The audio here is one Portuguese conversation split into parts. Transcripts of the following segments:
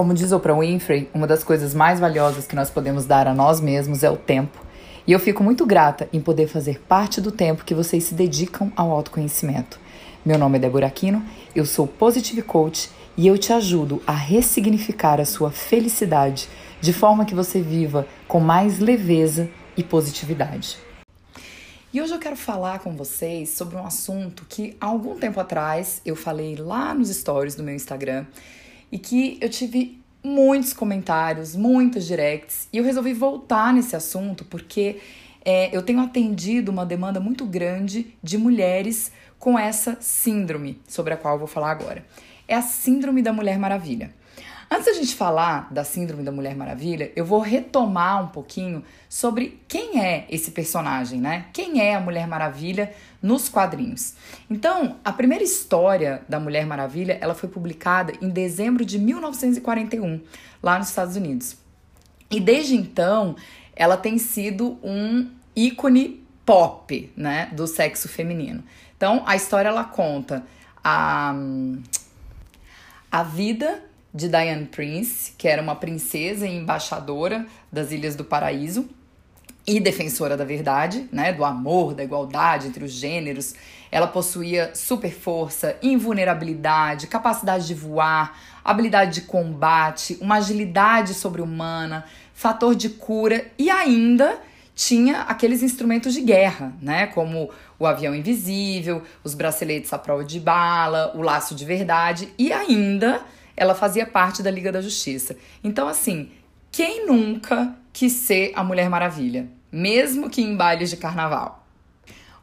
Como diz Oprah Winfrey, uma das coisas mais valiosas que nós podemos dar a nós mesmos é o tempo. E eu fico muito grata em poder fazer parte do tempo que vocês se dedicam ao autoconhecimento. Meu nome é Débora Aquino, eu sou Positive Coach e eu te ajudo a ressignificar a sua felicidade de forma que você viva com mais leveza e positividade. E hoje eu quero falar com vocês sobre um assunto que há algum tempo atrás eu falei lá nos stories do meu Instagram e que eu tive muitos comentários, muitos directs, e eu resolvi voltar nesse assunto porque é, eu tenho atendido uma demanda muito grande de mulheres com essa síndrome sobre a qual eu vou falar agora. É a Síndrome da Mulher Maravilha. Antes da gente falar da Síndrome da Mulher Maravilha, eu vou retomar um pouquinho sobre quem é esse personagem, né? Quem é a Mulher Maravilha nos quadrinhos. Então, a primeira história da Mulher Maravilha, ela foi publicada em dezembro de 1941, lá nos Estados Unidos. E desde então, ela tem sido um ícone pop, né, do sexo feminino. Então, a história ela conta a a vida de Diane Prince, que era uma princesa e embaixadora das Ilhas do Paraíso e defensora da verdade, né, do amor, da igualdade entre os gêneros. Ela possuía super força, invulnerabilidade, capacidade de voar, habilidade de combate, uma agilidade sobre-humana, fator de cura e ainda tinha aqueles instrumentos de guerra, né, como o avião invisível, os braceletes à prova de bala, o laço de verdade e ainda ela fazia parte da Liga da Justiça. Então, assim, quem nunca quis ser a Mulher Maravilha, mesmo que em bailes de carnaval?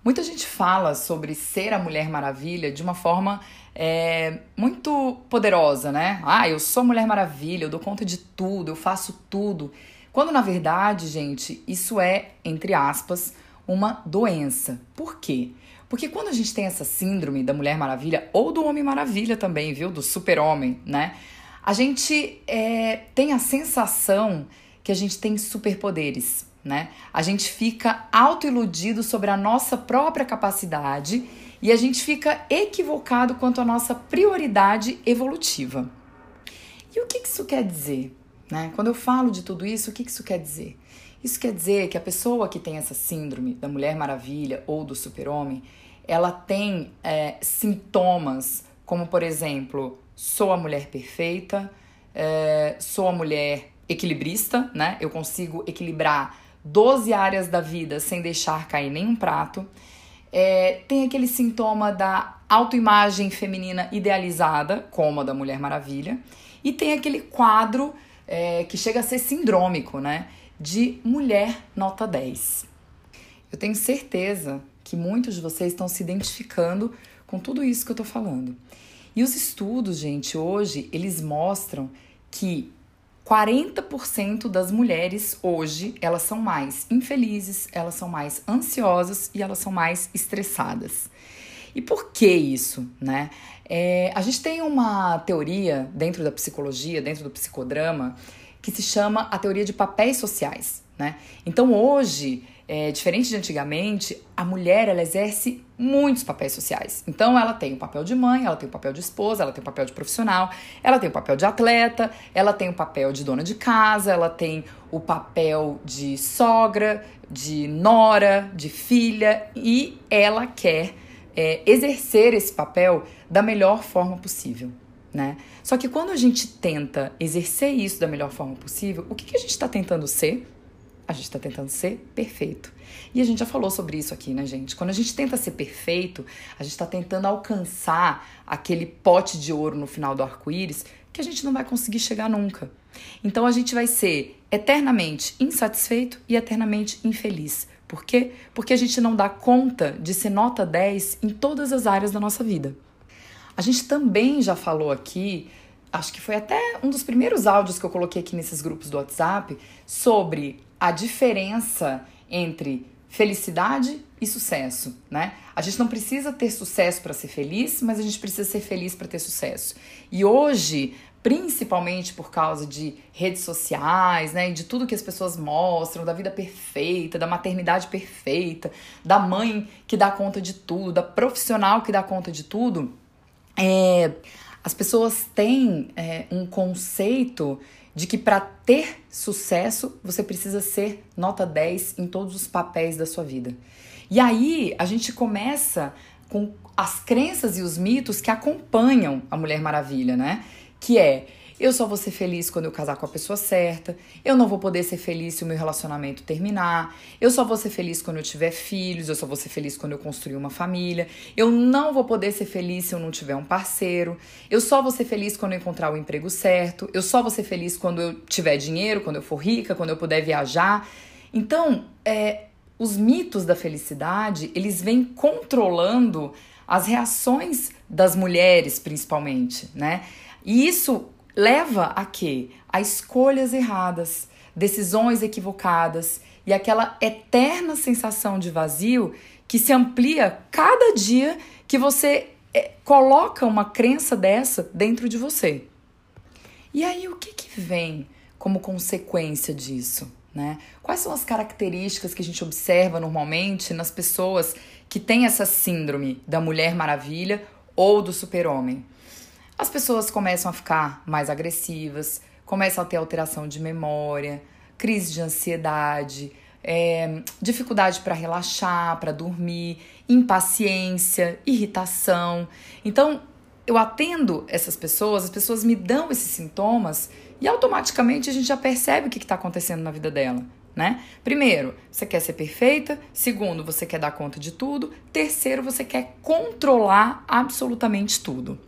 Muita gente fala sobre ser a Mulher Maravilha de uma forma é, muito poderosa, né? Ah, eu sou Mulher Maravilha, eu dou conta de tudo, eu faço tudo. Quando na verdade, gente, isso é, entre aspas, uma doença. Por quê? Porque quando a gente tem essa síndrome da Mulher Maravilha, ou do Homem Maravilha também, viu? Do Super-Homem, né? A gente é, tem a sensação que a gente tem superpoderes, né? A gente fica autoiludido sobre a nossa própria capacidade e a gente fica equivocado quanto à nossa prioridade evolutiva. E o que isso quer dizer? Né? Quando eu falo de tudo isso, o que isso quer dizer? Isso quer dizer que a pessoa que tem essa síndrome da Mulher Maravilha ou do Super-Homem, ela tem é, sintomas como, por exemplo, sou a mulher perfeita, é, sou a mulher equilibrista, né? Eu consigo equilibrar 12 áreas da vida sem deixar cair nenhum prato. É, tem aquele sintoma da autoimagem feminina idealizada, como a da Mulher Maravilha, e tem aquele quadro é, que chega a ser sindrômico, né? De mulher nota 10. Eu tenho certeza que muitos de vocês estão se identificando com tudo isso que eu estou falando. E os estudos, gente, hoje, eles mostram que 40% das mulheres hoje, elas são mais infelizes, elas são mais ansiosas e elas são mais estressadas. E por que isso, né? É, a gente tem uma teoria dentro da psicologia, dentro do psicodrama, que se chama a teoria de papéis sociais. Né? Então hoje, é, diferente de antigamente, a mulher ela exerce muitos papéis sociais. Então ela tem o papel de mãe, ela tem o papel de esposa, ela tem o papel de profissional, ela tem o papel de atleta, ela tem o papel de dona de casa, ela tem o papel de sogra, de nora, de filha e ela quer é, exercer esse papel da melhor forma possível né? Só que quando a gente tenta exercer isso da melhor forma possível, o que, que a gente está tentando ser? A gente está tentando ser perfeito. E a gente já falou sobre isso aqui, né, gente? Quando a gente tenta ser perfeito, a gente está tentando alcançar aquele pote de ouro no final do arco-íris que a gente não vai conseguir chegar nunca. Então a gente vai ser eternamente insatisfeito e eternamente infeliz. Por quê? Porque a gente não dá conta de ser nota 10 em todas as áreas da nossa vida. A gente também já falou aqui, acho que foi até um dos primeiros áudios que eu coloquei aqui nesses grupos do WhatsApp, sobre a diferença entre felicidade e sucesso, né? A gente não precisa ter sucesso para ser feliz, mas a gente precisa ser feliz para ter sucesso. E hoje, principalmente por causa de redes sociais, né, de tudo que as pessoas mostram, da vida perfeita, da maternidade perfeita, da mãe que dá conta de tudo, da profissional que dá conta de tudo, é, As pessoas têm é, um conceito de que para ter sucesso você precisa ser nota 10 em todos os papéis da sua vida. E aí a gente começa com as crenças e os mitos que acompanham a Mulher Maravilha, né? Que é eu só vou ser feliz quando eu casar com a pessoa certa. Eu não vou poder ser feliz se o meu relacionamento terminar. Eu só vou ser feliz quando eu tiver filhos. Eu só vou ser feliz quando eu construir uma família. Eu não vou poder ser feliz se eu não tiver um parceiro. Eu só vou ser feliz quando eu encontrar o emprego certo. Eu só vou ser feliz quando eu tiver dinheiro, quando eu for rica, quando eu puder viajar. Então, é, os mitos da felicidade, eles vêm controlando as reações das mulheres, principalmente, né? E isso leva a quê? A escolhas erradas, decisões equivocadas e aquela eterna sensação de vazio que se amplia cada dia que você é, coloca uma crença dessa dentro de você. E aí o que, que vem como consequência disso? Né? Quais são as características que a gente observa normalmente nas pessoas que têm essa síndrome da Mulher Maravilha ou do Super-Homem? As pessoas começam a ficar mais agressivas, começam a ter alteração de memória, crise de ansiedade, é, dificuldade para relaxar, para dormir, impaciência, irritação. Então, eu atendo essas pessoas, as pessoas me dão esses sintomas e automaticamente a gente já percebe o que está acontecendo na vida dela. Né? Primeiro, você quer ser perfeita. Segundo, você quer dar conta de tudo. Terceiro, você quer controlar absolutamente tudo.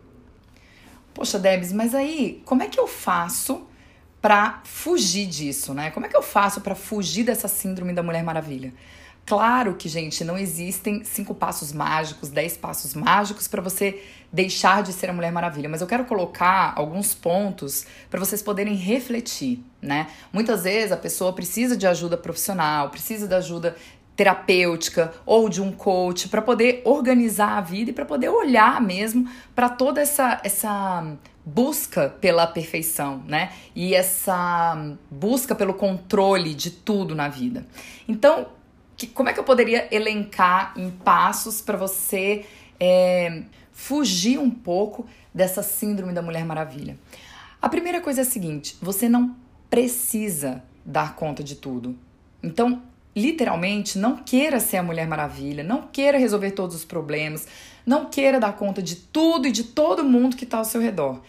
Poxa, Debs, mas aí como é que eu faço para fugir disso, né? Como é que eu faço para fugir dessa síndrome da Mulher Maravilha? Claro que, gente, não existem cinco passos mágicos, dez passos mágicos para você deixar de ser a Mulher Maravilha, mas eu quero colocar alguns pontos para vocês poderem refletir, né? Muitas vezes a pessoa precisa de ajuda profissional, precisa de ajuda terapêutica ou de um coach para poder organizar a vida e para poder olhar mesmo para toda essa essa busca pela perfeição, né? E essa busca pelo controle de tudo na vida. Então, que, como é que eu poderia elencar em passos para você é, fugir um pouco dessa síndrome da Mulher Maravilha? A primeira coisa é a seguinte: você não precisa dar conta de tudo. Então, literalmente, não queira ser a Mulher Maravilha, não queira resolver todos os problemas, não queira dar conta de tudo e de todo mundo que está ao seu redor.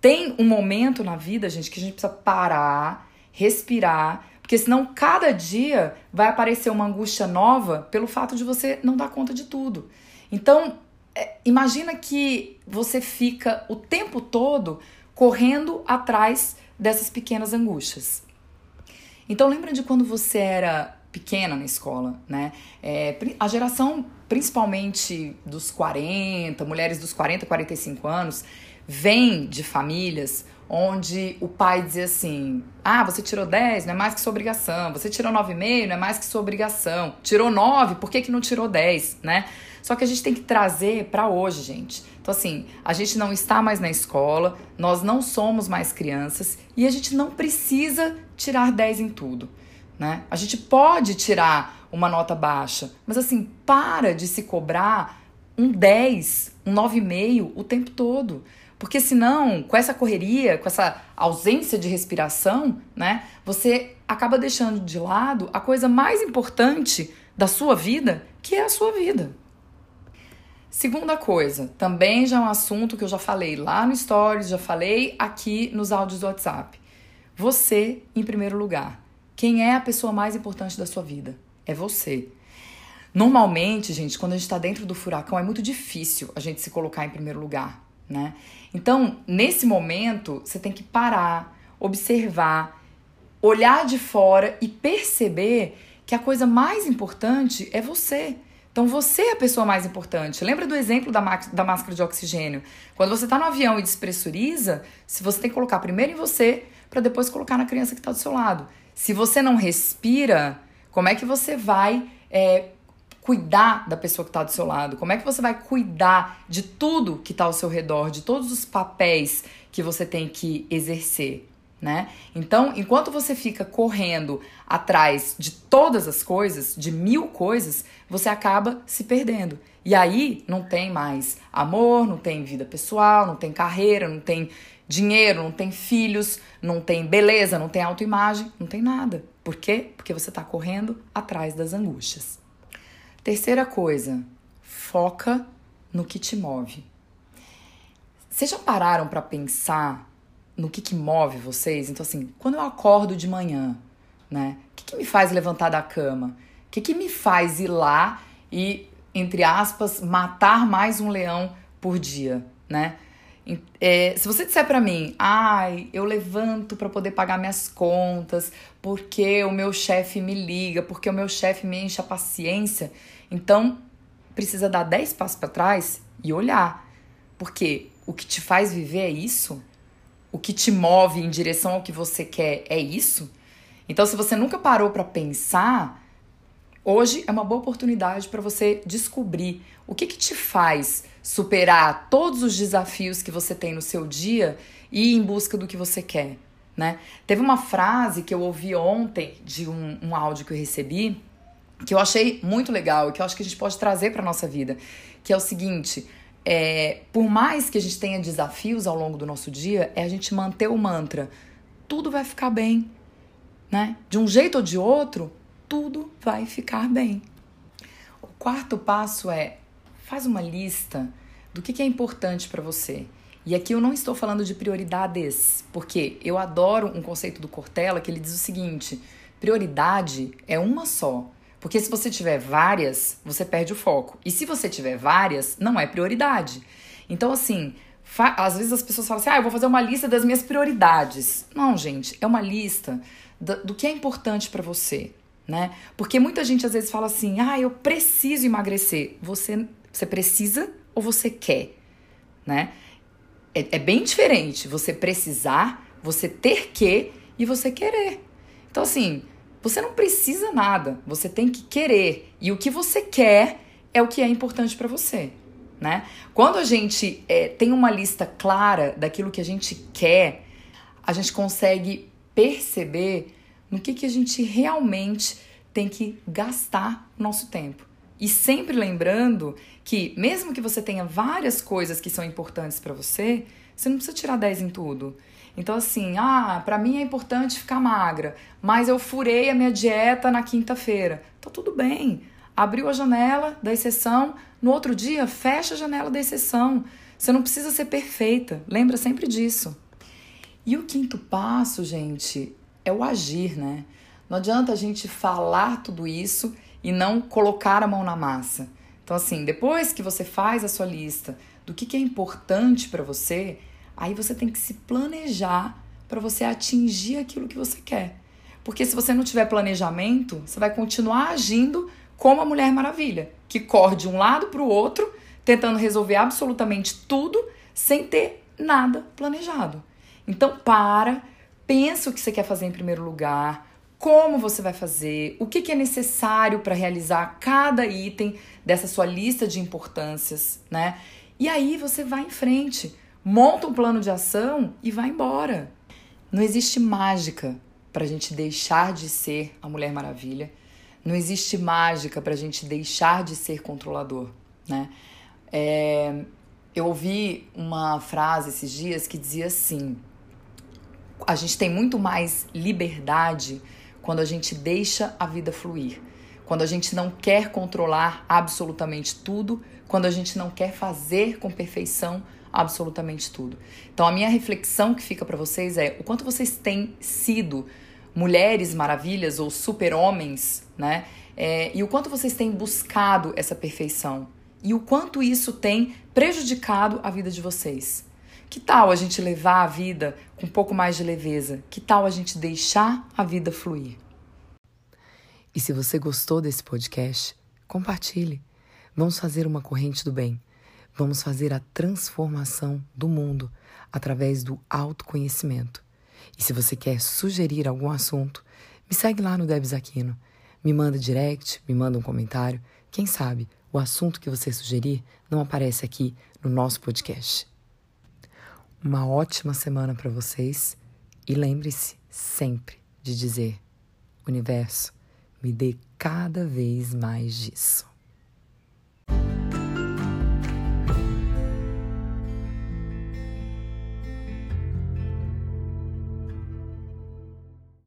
Tem um momento na vida, gente, que a gente precisa parar, respirar, porque senão cada dia vai aparecer uma angústia nova pelo fato de você não dar conta de tudo. Então, é, imagina que você fica o tempo todo correndo atrás dessas pequenas angústias. Então lembra de quando você era pequena na escola, né? É, a geração, principalmente dos 40, mulheres dos 40, 45 anos, vem de famílias onde o pai dizia assim: ah, você tirou 10, não é mais que sua obrigação. Você tirou 9,5, não é mais que sua obrigação. Tirou 9, por que, que não tirou 10, né? Só que a gente tem que trazer para hoje, gente. Então, assim, a gente não está mais na escola, nós não somos mais crianças e a gente não precisa tirar 10 em tudo né? A gente pode tirar uma nota baixa, mas assim, para de se cobrar um 10, um 9,5 o tempo todo. Porque senão, com essa correria, com essa ausência de respiração, né, você acaba deixando de lado a coisa mais importante da sua vida, que é a sua vida. Segunda coisa, também já é um assunto que eu já falei lá no Stories, já falei aqui nos áudios do WhatsApp. Você em primeiro lugar. Quem é a pessoa mais importante da sua vida? É você. Normalmente, gente, quando a gente está dentro do furacão, é muito difícil a gente se colocar em primeiro lugar, né? Então, nesse momento, você tem que parar, observar, olhar de fora e perceber que a coisa mais importante é você. Então você é a pessoa mais importante. Lembra do exemplo da, da máscara de oxigênio? Quando você está no avião e despressuriza, se você tem que colocar primeiro em você para depois colocar na criança que está do seu lado. Se você não respira, como é que você vai é, cuidar da pessoa que está do seu lado? Como é que você vai cuidar de tudo que está ao seu redor, de todos os papéis que você tem que exercer? né? Então, enquanto você fica correndo atrás de todas as coisas, de mil coisas, você acaba se perdendo. E aí não tem mais amor, não tem vida pessoal, não tem carreira, não tem dinheiro, não tem filhos, não tem beleza, não tem autoimagem, não tem nada. Por quê? Porque você está correndo atrás das angústias. Terceira coisa, foca no que te move. Vocês já pararam para pensar no que, que move vocês? Então, assim, quando eu acordo de manhã, né? O que, que me faz levantar da cama? O que, que me faz ir lá e, entre aspas, matar mais um leão por dia, né? É, se você disser para mim, ai, eu levanto para poder pagar minhas contas, porque o meu chefe me liga, porque o meu chefe me enche a paciência, então precisa dar 10 passos para trás e olhar. Porque o que te faz viver é isso? o que te move em direção ao que você quer é isso? Então, se você nunca parou para pensar, hoje é uma boa oportunidade para você descobrir o que, que te faz superar todos os desafios que você tem no seu dia e ir em busca do que você quer. Né? Teve uma frase que eu ouvi ontem de um, um áudio que eu recebi que eu achei muito legal e que eu acho que a gente pode trazer para nossa vida, que é o seguinte: é, por mais que a gente tenha desafios ao longo do nosso dia, é a gente manter o mantra: tudo vai ficar bem. Né? De um jeito ou de outro, tudo vai ficar bem. O quarto passo é faz uma lista do que, é importante para você. E aqui eu não estou falando de prioridades, porque eu adoro um conceito do Cortella que ele diz o seguinte: prioridade é uma só. Porque se você tiver várias, você perde o foco. E se você tiver várias, não é prioridade. Então, assim, às vezes as pessoas falam assim: ah, eu vou fazer uma lista das minhas prioridades. Não, gente, é uma lista do, do que é importante para você, né? Porque muita gente às vezes fala assim: ah, eu preciso emagrecer. Você, você precisa ou você quer, né? É, é bem diferente você precisar, você ter que e você querer. Então, assim, você não precisa nada, você tem que querer. E o que você quer é o que é importante para você. Né? Quando a gente é, tem uma lista clara daquilo que a gente quer, a gente consegue perceber no que, que a gente realmente tem que gastar nosso tempo. E sempre lembrando que, mesmo que você tenha várias coisas que são importantes para você, você não precisa tirar 10 em tudo. Então, assim, ah, para mim é importante ficar magra, mas eu furei a minha dieta na quinta-feira. Tá tudo bem. Abriu a janela da exceção, no outro dia fecha a janela da exceção. Você não precisa ser perfeita, lembra sempre disso. E o quinto passo, gente, é o agir, né? Não adianta a gente falar tudo isso e não colocar a mão na massa. Então, assim, depois que você faz a sua lista do que, que é importante para você, Aí você tem que se planejar para você atingir aquilo que você quer. Porque se você não tiver planejamento, você vai continuar agindo como a Mulher Maravilha, que corre de um lado para o outro, tentando resolver absolutamente tudo sem ter nada planejado. Então, para, pensa o que você quer fazer em primeiro lugar, como você vai fazer, o que, que é necessário para realizar cada item dessa sua lista de importâncias, né? E aí você vai em frente monta um plano de ação e vai embora. Não existe mágica para a gente deixar de ser a Mulher Maravilha. Não existe mágica para a gente deixar de ser controlador, né? É, eu ouvi uma frase esses dias que dizia assim: a gente tem muito mais liberdade quando a gente deixa a vida fluir, quando a gente não quer controlar absolutamente tudo, quando a gente não quer fazer com perfeição absolutamente tudo. Então a minha reflexão que fica para vocês é o quanto vocês têm sido mulheres maravilhas ou super-homens, né? É, e o quanto vocês têm buscado essa perfeição e o quanto isso tem prejudicado a vida de vocês. Que tal a gente levar a vida com um pouco mais de leveza? Que tal a gente deixar a vida fluir? E se você gostou desse podcast, compartilhe. Vamos fazer uma corrente do bem. Vamos fazer a transformação do mundo através do autoconhecimento. E se você quer sugerir algum assunto, me segue lá no Debs Aquino. Me manda direct, me manda um comentário. Quem sabe o assunto que você sugerir não aparece aqui no nosso podcast. Uma ótima semana para vocês E lembre-se sempre de dizer: Universo, me dê cada vez mais disso.